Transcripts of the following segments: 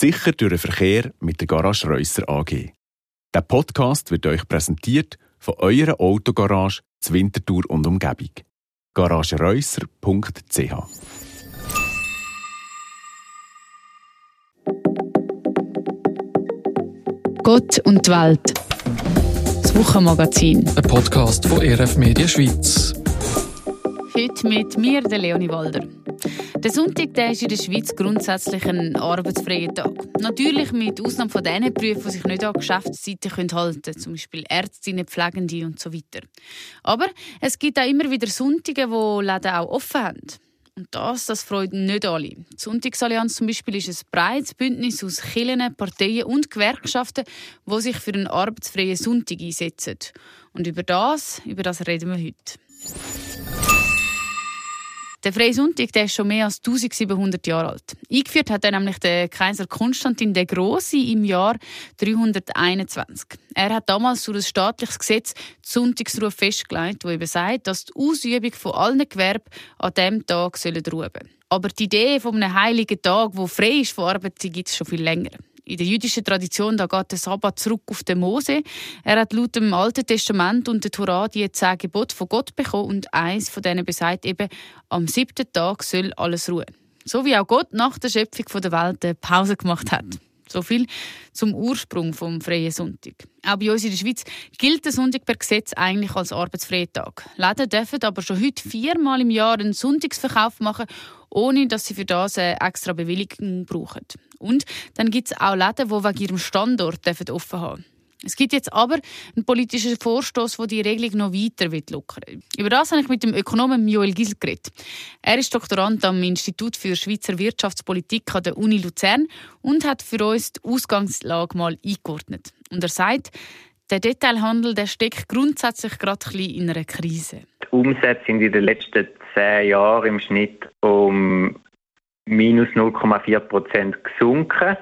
Sicher durch den Verkehr mit der Garage Reusser AG. Der Podcast wird euch präsentiert von eurer Autogarage zur Winterthur und Umgebung. garagereusser.ch Gott und die Welt. Das Wochenmagazin. Ein Podcast von RF Media Schweiz. Heute mit mir, der Leonie Walder. Der Sonntag der ist in der Schweiz grundsätzlich ein arbeitsfreier Tag. Natürlich mit Ausnahme von den Berufen, die sich nicht an Geschäftszeiten halten können, zum Beispiel Ärztinnen, Pflegende und so weiter. Aber es gibt auch immer wieder Sonntage, wo Läden auch offen haben. Und das, das freut nicht alle. Die Sonntagsallianz zum Beispiel ist ein breites Bündnis aus Kirchen, Parteien und Gewerkschaften, die sich für einen arbeitsfreien Sonntag einsetzen. Und über das, über das reden wir heute. Der Freie der ist schon mehr als 1700 Jahre alt. Eingeführt hat er nämlich der Kaiser Konstantin der Große im Jahr 321. Er hat damals durch ein staatliches Gesetz die Sonntagsruhe festgelegt, wo eben sagt, dass die Ausübung von allen Gewerben an diesem Tag ruhen sollen. Aber die Idee von einem heiligen Tag, wo frei ist von Arbeit, gibt es schon viel länger in der jüdischen Tradition, da geht der Sabbat zurück auf den Mose. Er hat laut dem Alten Testament und der Torah die zehn Gebote von Gott bekommen und eins von denen besagt eben, am siebten Tag soll alles ruhen. So wie auch Gott nach der Schöpfung der Welt eine Pause gemacht hat. So viel zum Ursprung vom freien Sonntag. Auch bei uns in der Schweiz gilt der Sonntag per Gesetz eigentlich als arbeitsfreier Tag. Läden dürfen aber schon heute viermal im Jahr einen Sonntagsverkauf machen, ohne dass sie für das eine extra Bewilligung brauchen. Und dann gibt es auch Läden, die wegen ihrem Standort offen haben dürfen. Es gibt jetzt aber einen politischen Vorstoß, der die Regelung noch weiter lockern will. Über das habe ich mit dem Ökonomen Joel Gisel geredet. Er ist Doktorand am Institut für Schweizer Wirtschaftspolitik an der Uni Luzern und hat für uns die Ausgangslage mal eingeordnet. Und er sagt, der Detailhandel der steckt grundsätzlich gerade ein bisschen in einer Krise. Die Umsätze sind in den letzten zehn Jahren im Schnitt um minus 0,4 Prozent gesunken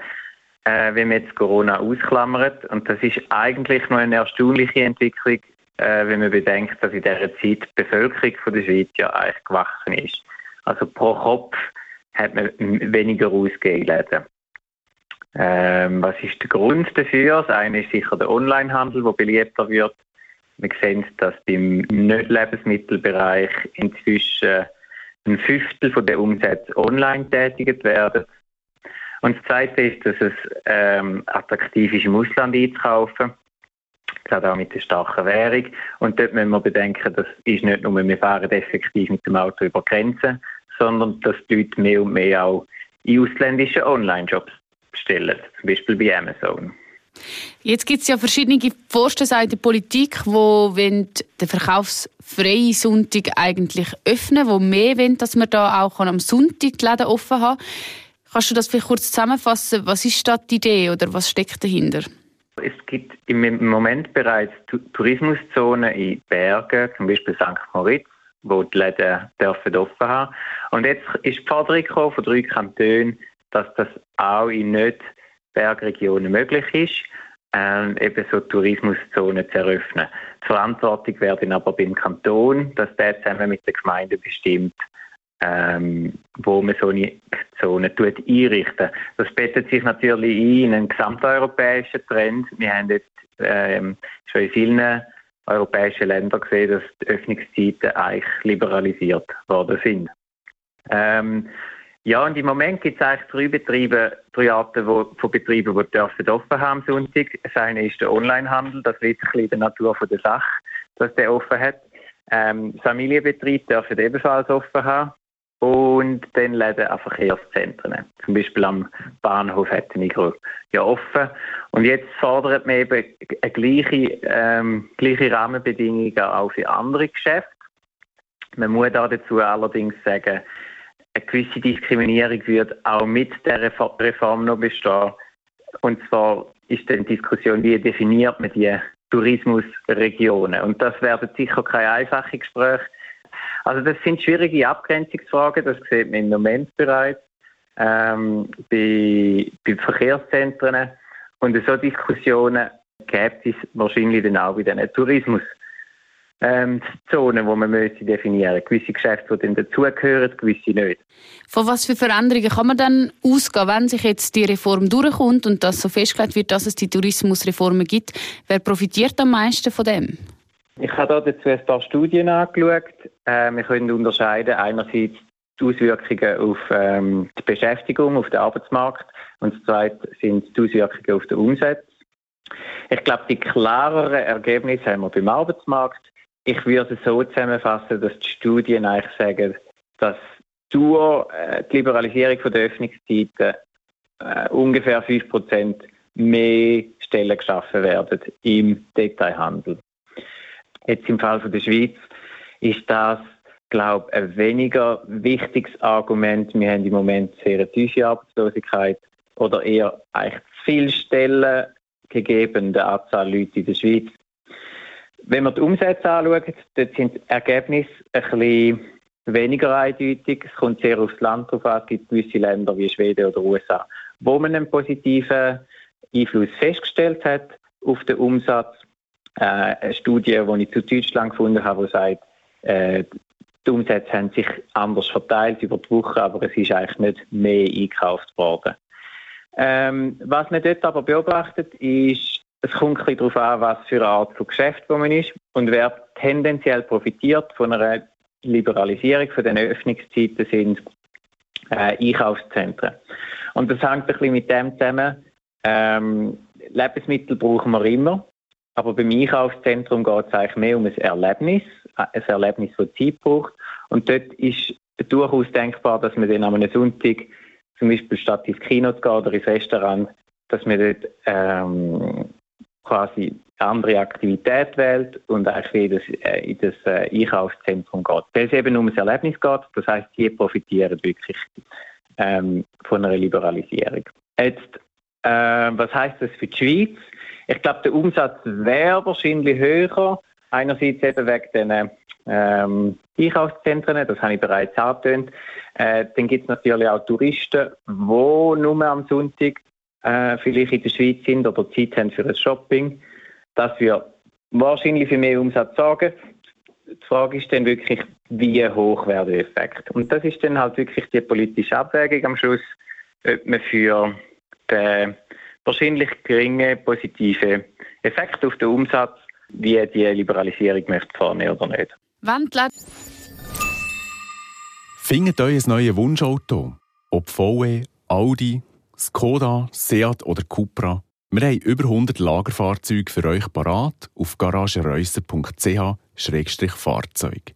äh, wenn man jetzt Corona ausklammert. Und das ist eigentlich noch eine erstaunliche Entwicklung, äh, wenn man bedenkt, dass in dieser Zeit die Bevölkerung von der Schweiz ja eigentlich gewachsen ist. Also pro Kopf hat man weniger ausgegeben. Ähm, was ist der Grund dafür? Das eine ist sicher der Onlinehandel, der beliebter wird. Wir sehen, dass beim Nicht-Lebensmittelbereich inzwischen ein Fünftel von den Umsätzen online tätigt werden. Und das Zweite ist, dass es ähm, attraktiv ist, im Ausland einzukaufen. Gerade auch mit der starken Währung. Und dort müssen wir bedenken, das ist nicht nur, wir fahren effektiv mit dem Auto über Grenzen, sondern dass die Leute mehr und mehr auch in ausländischen Online-Shops bestellen, zum Beispiel bei Amazon. Jetzt gibt es ja verschiedene Vorstöße in der Politik, wo den verkaufsfreien Sonntag eigentlich öffnen, wo mehr wollen, dass man da auch am Sonntag die Läden offen haben. Kannst du das vielleicht kurz zusammenfassen? Was ist da die Idee oder was steckt dahinter? Es gibt im Moment bereits Tourismuszonen in Bergen, zum Beispiel St. Moritz, wo die Läden dürfen offen haben. Und jetzt ist die Forderung von drei Kantonen, dass das auch in Nicht-Bergregionen möglich ist, ähm, eben so Tourismuszonen zu eröffnen. Die Verantwortung wäre aber beim Kanton, dass der zusammen mit der Gemeinde bestimmt, ähm, wo man so eine Zone tut einrichten. Das bettet sich natürlich ein in einen gesamteuropäischen Trend. Wir haben jetzt ähm, schon in vielen europäischen Ländern gesehen, dass die Öffnungszeiten eigentlich liberalisiert worden sind. Ähm, ja, und im Moment gibt es eigentlich drei Betriebe, drei Arten wo, von Betrieben, die dürfen offen haben am Sonntag. Das eine ist der Onlinehandel, das liegt ein bisschen in der Natur von der Sache, dass der offen hat. Ähm, Familienbetriebe dürfen ebenfalls offen haben und dann Läden an Verkehrszentren. Zum Beispiel am Bahnhof hätten ich ja offen. Und jetzt fordert man eben eine gleiche, ähm, gleiche Rahmenbedingungen auch für andere Geschäfte. Man muss da dazu allerdings sagen, eine gewisse Diskriminierung wird auch mit der Reform noch bestehen. Und zwar ist dann die Diskussion, wie definiert man die Tourismusregionen. Und das werden sicher keine einfachen Gespräche. Also das sind schwierige Abgrenzungsfragen, das sieht man im Moment bereits ähm, bei, bei Verkehrszentren. Und so Diskussionen gäbe es wahrscheinlich dann auch bei den Tourismuszonen. ähm, die man müsste definieren Gewisse Geschäfte, die dann dazugehören, gewisse nicht. Von was für Veränderungen kann man dann ausgehen, wenn sich jetzt die Reform durchkommt und dass so festgelegt wird, dass es die Tourismusreformen gibt? Wer profitiert am meisten von dem? Ich habe dazu ein paar Studien angeschaut. Äh, wir können unterscheiden einerseits die Auswirkungen auf ähm, die Beschäftigung, auf den Arbeitsmarkt und das zweite sind die Auswirkungen auf den Umsatz. Ich glaube, die klareren Ergebnisse haben wir beim Arbeitsmarkt. Ich würde es so zusammenfassen, dass die Studien eigentlich sagen, dass durch äh, die Liberalisierung der Öffnungszeiten äh, ungefähr 5% mehr Stellen geschaffen werden im Detailhandel. Jetzt im Fall von der Schweiz ist das, glaube ich, ein weniger wichtiges Argument. Wir haben im Moment sehr eine tiefe Arbeitslosigkeit oder eher eigentlich zu viele Stellen gegeben der Anzahl Leute in der Schweiz. Wenn man die Umsätze anschaut, dort sind die Ergebnisse ein bisschen weniger eindeutig. Es kommt sehr aufs Land drauf an. Es gibt gewisse Länder wie Schweden oder USA, wo man einen positiven Einfluss festgestellt hat auf den Umsatz. Äh, eine Studie, die ich zu Deutschland gefunden habe, die sagt, äh, die Umsätze haben sich anders verteilt über die Woche, aber es ist eigentlich nicht mehr eingekauft worden. Ähm, was man dort aber beobachtet, ist, es kommt ein darauf an, was für eine Art von Geschäft man ist und wer tendenziell profitiert von einer Liberalisierung von den Öffnungszeiten sind äh, Einkaufszentren. Und das hängt ein bisschen mit dem zusammen, ähm, Lebensmittel brauchen wir immer, aber beim Einkaufszentrum geht es eigentlich mehr um ein Erlebnis, ein Erlebnis, das Zeit braucht. Und dort ist durchaus denkbar, dass man dann am Sonntag zum Beispiel statt ins Kino zu gehen oder ins Restaurant, dass man dort ähm, quasi andere Aktivität wählt und eigentlich in das, äh, in das äh, Einkaufszentrum geht. Weil es eben um ein Erlebnis geht, das heißt, die profitieren wirklich ähm, von einer Liberalisierung. Jetzt, äh, was heißt das für die Schweiz? Ich glaube, der Umsatz wäre wahrscheinlich höher, einerseits eben wegen den ähm, Einkaufszentren, das habe ich bereits angetönt. Äh, dann gibt es natürlich auch Touristen, die nur am Sonntag äh, vielleicht in der Schweiz sind oder Zeit haben für ein Shopping. Das wird wahrscheinlich für mehr Umsatz sorgen. Die Frage ist dann wirklich, wie hoch wäre der Effekt? Und das ist dann halt wirklich die politische Abwägung am Schluss, ob man für den wahrscheinlich geringen positiven Effekt auf den Umsatz, wie die Liberalisierung möchte vornehmen oder nicht. Wandler. Findet euer neues Wunschauto. Ob VW, Audi, Skoda, Seat oder Cupra. Wir haben über 100 Lagerfahrzeuge für euch parat auf garagereusser.ch-fahrzeug.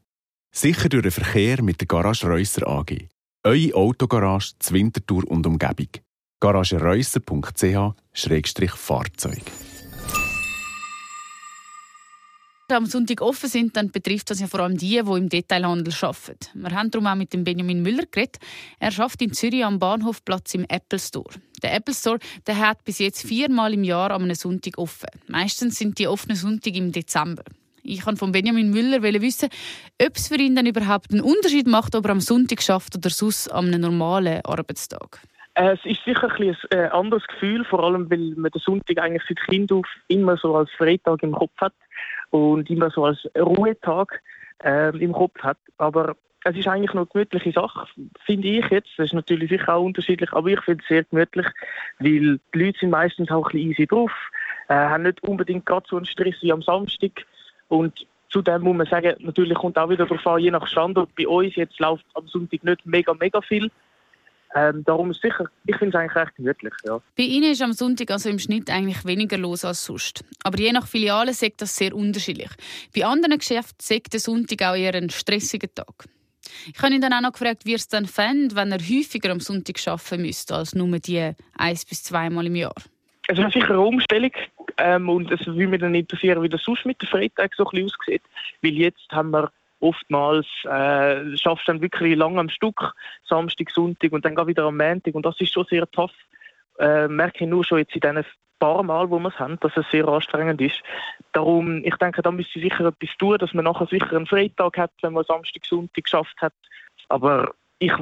Sicher durch den Verkehr mit der Garage Reusser AG. Eure Autogarage Zwintertour und Umgebung. garagereusser.ch-fahrzeug am Sonntag offen sind, dann betrifft das ja vor allem die, die im Detailhandel arbeiten. Wir haben darum auch mit dem Benjamin Müller geredet. Er arbeitet in Zürich am Bahnhofplatz im Apple Store. Der Apple Store der hat bis jetzt viermal im Jahr am Sonntag offen. Meistens sind die offenen Sonntage im Dezember. Ich kann von Benjamin Müller wissen, ob es für ihn dann überhaupt einen Unterschied macht, ob er am Sonntag schafft oder sonst am normalen Arbeitstag. Äh, es ist sicher ein, ein äh, anderes Gefühl, vor allem weil man den Sonntag eigentlich seit Kind auf immer so als Freitag im Kopf hat und immer so als Ruhetag äh, im Kopf hat. Aber es ist eigentlich noch eine gemütliche Sache, finde ich jetzt. Das ist natürlich sicher auch unterschiedlich, aber ich finde es sehr gemütlich, weil die Leute sind meistens auch ein bisschen easy drauf, äh, haben nicht unbedingt gerade so einen Stress wie am Samstag und Zudem muss man sagen, natürlich kommt auch wieder darauf an, je nach Standort. Bei uns jetzt läuft am Sonntag nicht mega, mega viel. Ähm, darum ist sicher, ich finde es eigentlich recht gemütlich. Ja. Bei Ihnen ist am Sonntag also im Schnitt eigentlich weniger los als sonst. Aber je nach Filiale sagt das sehr unterschiedlich. Bei anderen Geschäften sagt der Sonntag auch eher ein stressiger Tag. Ich habe ihn dann auch noch gefragt, wie er es dann fände, wenn er häufiger am Sonntag arbeiten müsste, als nur die eins bis zweimal im Jahr. Es ist sicher eine Umstellung ähm, und es würde mich dann interessieren, wie das sonst mit dem Freitag so ein bisschen aussieht. Weil jetzt haben wir oftmals äh, schaffst du dann wirklich lang am Stück, Samstag, Sonntag und dann gar wieder am Montag und das ist schon sehr tough. Äh, merke ich nur schon jetzt in diesen paar Mal, wo wir es haben, dass es sehr anstrengend ist. Darum, ich denke, da müsste sicher etwas tun, dass man nachher sicher einen Freitag hat, wenn man Samstag, Sonntag geschafft hat. Aber ich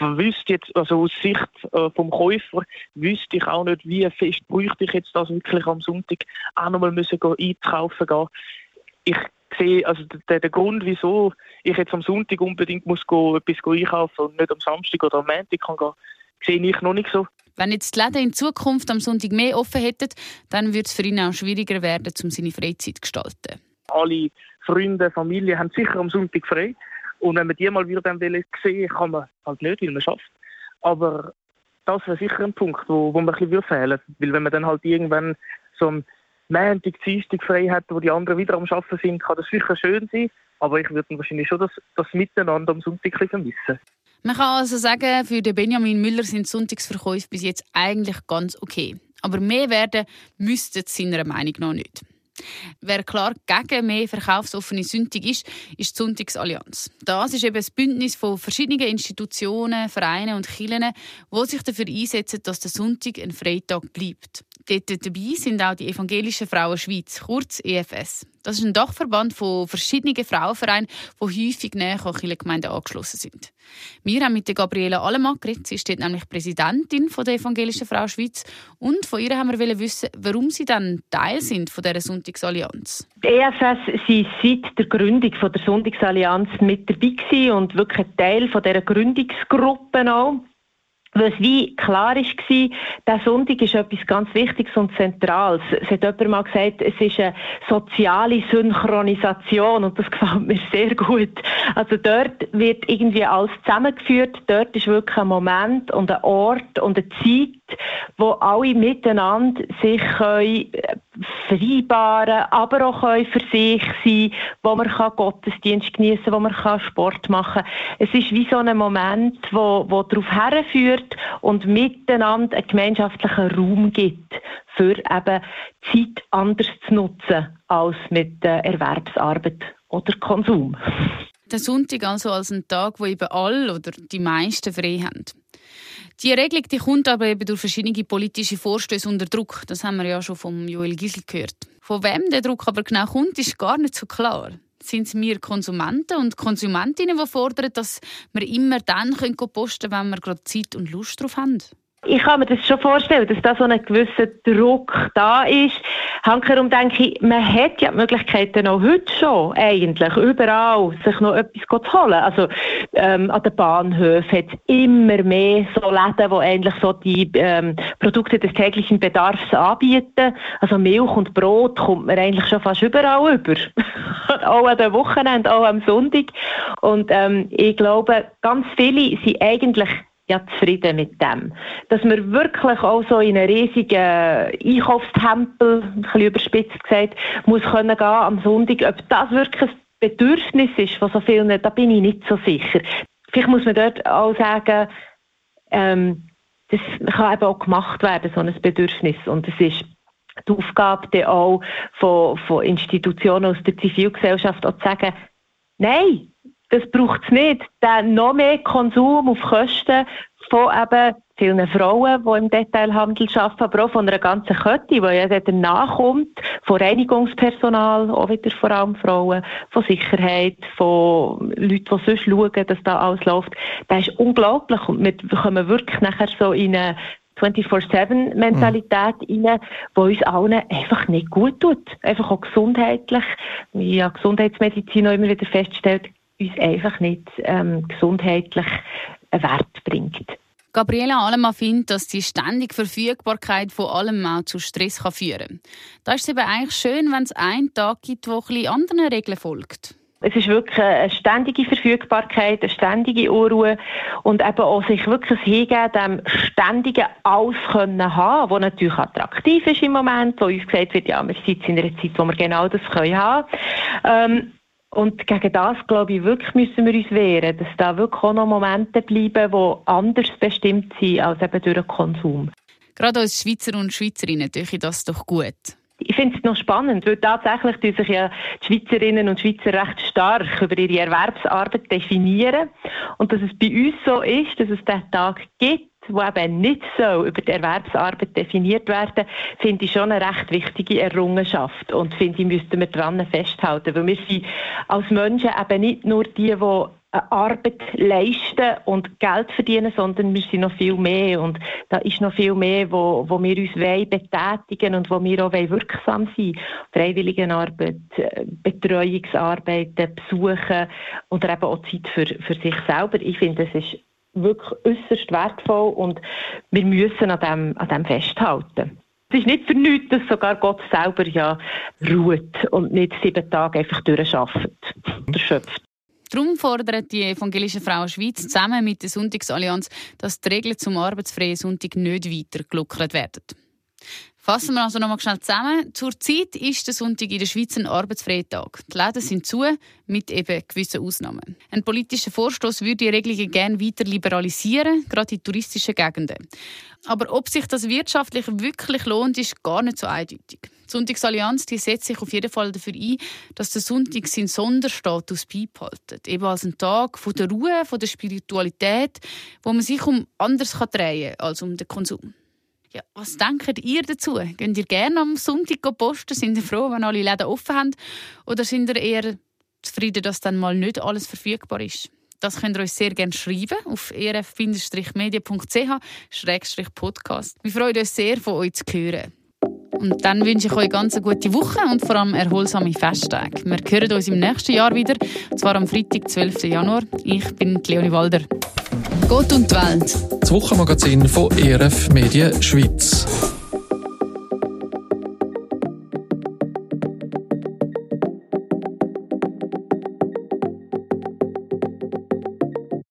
wüsste jetzt, also aus Sicht äh, vom Käufer, wüsste ich auch nicht, wie fest bräuchte ich jetzt das wirklich am Sonntag auch nochmal einkaufen gehen. Ich sehe, also der, der Grund, wieso ich jetzt am Sonntag unbedingt muss go, etwas go einkaufen und nicht am Samstag oder am Montag kann gehen, sehe ich noch nicht so. Wenn jetzt die Läden in Zukunft am Sonntag mehr offen hätten, dann würde es für ihn auch schwieriger werden, um seine Freizeit zu gestalten. Alle Freunde, Familie haben sicher am Sonntag frei. Und wenn man die mal wieder dann sehen kann man halt nicht, weil man schafft. Aber das wäre sicher ein Punkt, wo, wo mir ein bisschen fehlen Weil wenn man dann halt irgendwann so am Montag, Dienstag frei hat, wo die anderen wieder am Arbeiten sind, kann das sicher schön sein. Aber ich würde wahrscheinlich schon das, das Miteinander am Sonntag vermissen. Man kann also sagen, für den Benjamin Müller sind Sonntagsverkäufe bis jetzt eigentlich ganz okay. Aber mehr werden müsste es seiner Meinung nach nicht. Wer klar gegen mehr verkaufsoffene Sündig ist, ist die Sonntagsallianz. Das ist eben ein Bündnis von verschiedenen Institutionen, Vereinen und Kirchen, die sich dafür einsetzen, dass der Sonntag ein Freitag bleibt. Dort dabei sind auch die Evangelischen Frauen Schweiz, kurz EFS. Das ist ein Dachverband von verschiedenen Frauenvereinen, die häufig näher an Kirchengemeinden angeschlossen sind. Wir haben mit Gabriela Allemann geredet. Sie dort nämlich Präsidentin der Evangelischen Frau Schweiz. Und von ihr haben wir wissen, warum sie dann Teil sind von dieser Sonntagsallianz. Die EFS sind seit der Gründung der Sonntagsallianz mit dabei und wirklich Teil dieser Gründungsgruppe auch weil es wie klar war, der Sonntag ist etwas ganz Wichtiges und Zentrales. Es hat jemand mal gesagt, es ist eine soziale Synchronisation und das gefällt mir sehr gut. Also dort wird irgendwie alles zusammengeführt, dort ist wirklich ein Moment und ein Ort und eine Zeit, wo alle miteinander sich können äh, vereinbaren aber auch können für sich sein wo man kann Gottesdienst genießen wo man kann Sport machen kann. Es ist wie so ein Moment, wo, wo darauf herführt und miteinander einen gemeinschaftlichen Raum gibt, für eben Zeit anders zu nutzen als mit Erwerbsarbeit oder Konsum. Der Sonntag also als ein Tag, wo eben alle oder die meisten frei haben. Die Regelung die kommt aber eben durch verschiedene politische Vorstöße unter Druck. Das haben wir ja schon von Joel Gisel gehört. Von wem der Druck aber genau kommt, ist gar nicht so klar. Sind es wir Konsumenten und Konsumentinnen, die fordern, dass wir immer dann posten können, wenn wir gerade Zeit und Lust drauf haben? Ich kann mir das schon vorstellen, dass da so ein gewisser Druck da ist. Hankerum denke ich, man hat ja die Möglichkeiten auch heute schon eigentlich überall sich noch etwas zu holen. Also ähm, an den Bahnhöfen hat es immer mehr so Läden, die eigentlich so die ähm, Produkte des täglichen Bedarfs anbieten. Also Milch und Brot kommt man eigentlich schon fast überall über. auch an den Wochenenden, auch am Sonntag. Und ähm, ich glaube, ganz viele sind eigentlich ja zufrieden mit dem. Dass man wirklich auch so in einen riesigen Einkaufstempel, ein bisschen überspitzt gesagt, muss können gehen am Sonntag. Ob das wirklich ein Bedürfnis ist von so vielen, da bin ich nicht so sicher. Vielleicht muss man dort auch sagen, ähm, das kann eben auch gemacht werden, so ein Bedürfnis. Und es ist die Aufgabe auch von, von Institutionen aus der Zivilgesellschaft auch zu sagen, nein, das braucht es nicht. Dann noch mehr Konsum auf Kosten von eben vielen Frauen, die im Detailhandel arbeiten, aber auch von einer ganzen Kette, die ja danach kommt, von Reinigungspersonal, auch wieder vor allem Frauen, von Sicherheit, von Leuten, die sonst schauen, dass da alles läuft. Das ist unglaublich und wir kommen wirklich nachher so in eine 24-7-Mentalität mhm. rein, die uns allen einfach nicht gut tut. Einfach auch gesundheitlich. Wie ja Gesundheitsmedizin auch immer wieder feststellt, uns einfach nicht ähm, gesundheitlich einen Wert bringt. Gabriela Alemann findet, dass die ständige Verfügbarkeit von allem auch zu Stress kann führen kann. Da ist es eben eigentlich schön, wenn es einen Tag gibt, der ein anderen Regeln folgt. Es ist wirklich eine ständige Verfügbarkeit, eine ständige Unruhe und eben auch sich wirklich hingeben, dem ständigen Alles können haben, was natürlich attraktiv ist im Moment, wo uns gesagt wird, ja, wir sind in einer Zeit, wo wir genau das können haben. Ähm, und gegen das, glaube ich, wirklich müssen wir uns wehren, dass da wirklich auch noch Momente bleiben, die anders bestimmt sind als eben durch den Konsum. Gerade als Schweizer und Schweizerinnen tue ich das doch gut. Ich finde es noch spannend, weil tatsächlich tun sich ja die Schweizerinnen und Schweizer recht stark über ihre Erwerbsarbeit definieren. Und dass es bei uns so ist, dass es diesen Tag gibt, wo eben nicht so über die Erwerbsarbeit definiert werden, finde ich schon eine recht wichtige Errungenschaft und finde ich, müssten wir daran festhalten, weil wir sind als Menschen eben nicht nur die, die Arbeit leisten und Geld verdienen, sondern wir sind noch viel mehr und da ist noch viel mehr, wo, wo wir uns betätigen und wo wir auch wirksam sein Freiwilligenarbeit, äh, Betreuungsarbeiten, Besuchen oder eben auch Zeit für, für sich selber. Ich finde, es ist wirklich äußerst wertvoll und wir müssen an dem, an dem festhalten. Es ist nicht für nichts, dass sogar Gott selber ja ruht und nicht sieben Tage einfach durcharbeitet und erschöpft. Darum fordert die evangelische Frau Schweiz zusammen mit der Sonntagsallianz, dass die Regeln zum arbeitsfreien Sonntag nicht weiter gelockert werden. Fassen wir also nochmal schnell zusammen. Zurzeit ist der Sonntag in der Schweiz ein arbeitsfreier Tag. Die Läden sind zu, mit eben gewissen Ausnahmen. Ein politischer Vorstoß würde die Regelungen gerne weiter liberalisieren, gerade in touristischen Gegenden. Aber ob sich das wirtschaftlich wirklich lohnt, ist gar nicht so eindeutig. Die Sonntagsallianz die setzt sich auf jeden Fall dafür ein, dass der Sonntag seinen Sonderstatus beibehaltet. Eben als ein Tag von der Ruhe, von der Spiritualität, wo man sich um anders drehen kann als um den Konsum. Ja, was denkt ihr dazu? Gehen ihr gerne am Sonntag posten? Sind ihr froh, wenn alle Läden offen haben? Oder sind ihr eher zufrieden, dass dann mal nicht alles verfügbar ist? Das könnt ihr uns sehr gerne schreiben auf erf-media.ch-podcast. Wir freuen uns sehr, von euch zu hören. Und dann wünsche ich euch ganz eine gute Woche und vor allem erholsame Festtage. Wir hören uns im nächsten Jahr wieder, und zwar am Freitag, 12. Januar. Ich bin Leonie Walder. Gott und die Welt. Das Wochenmagazin von ERF Medien Schweiz.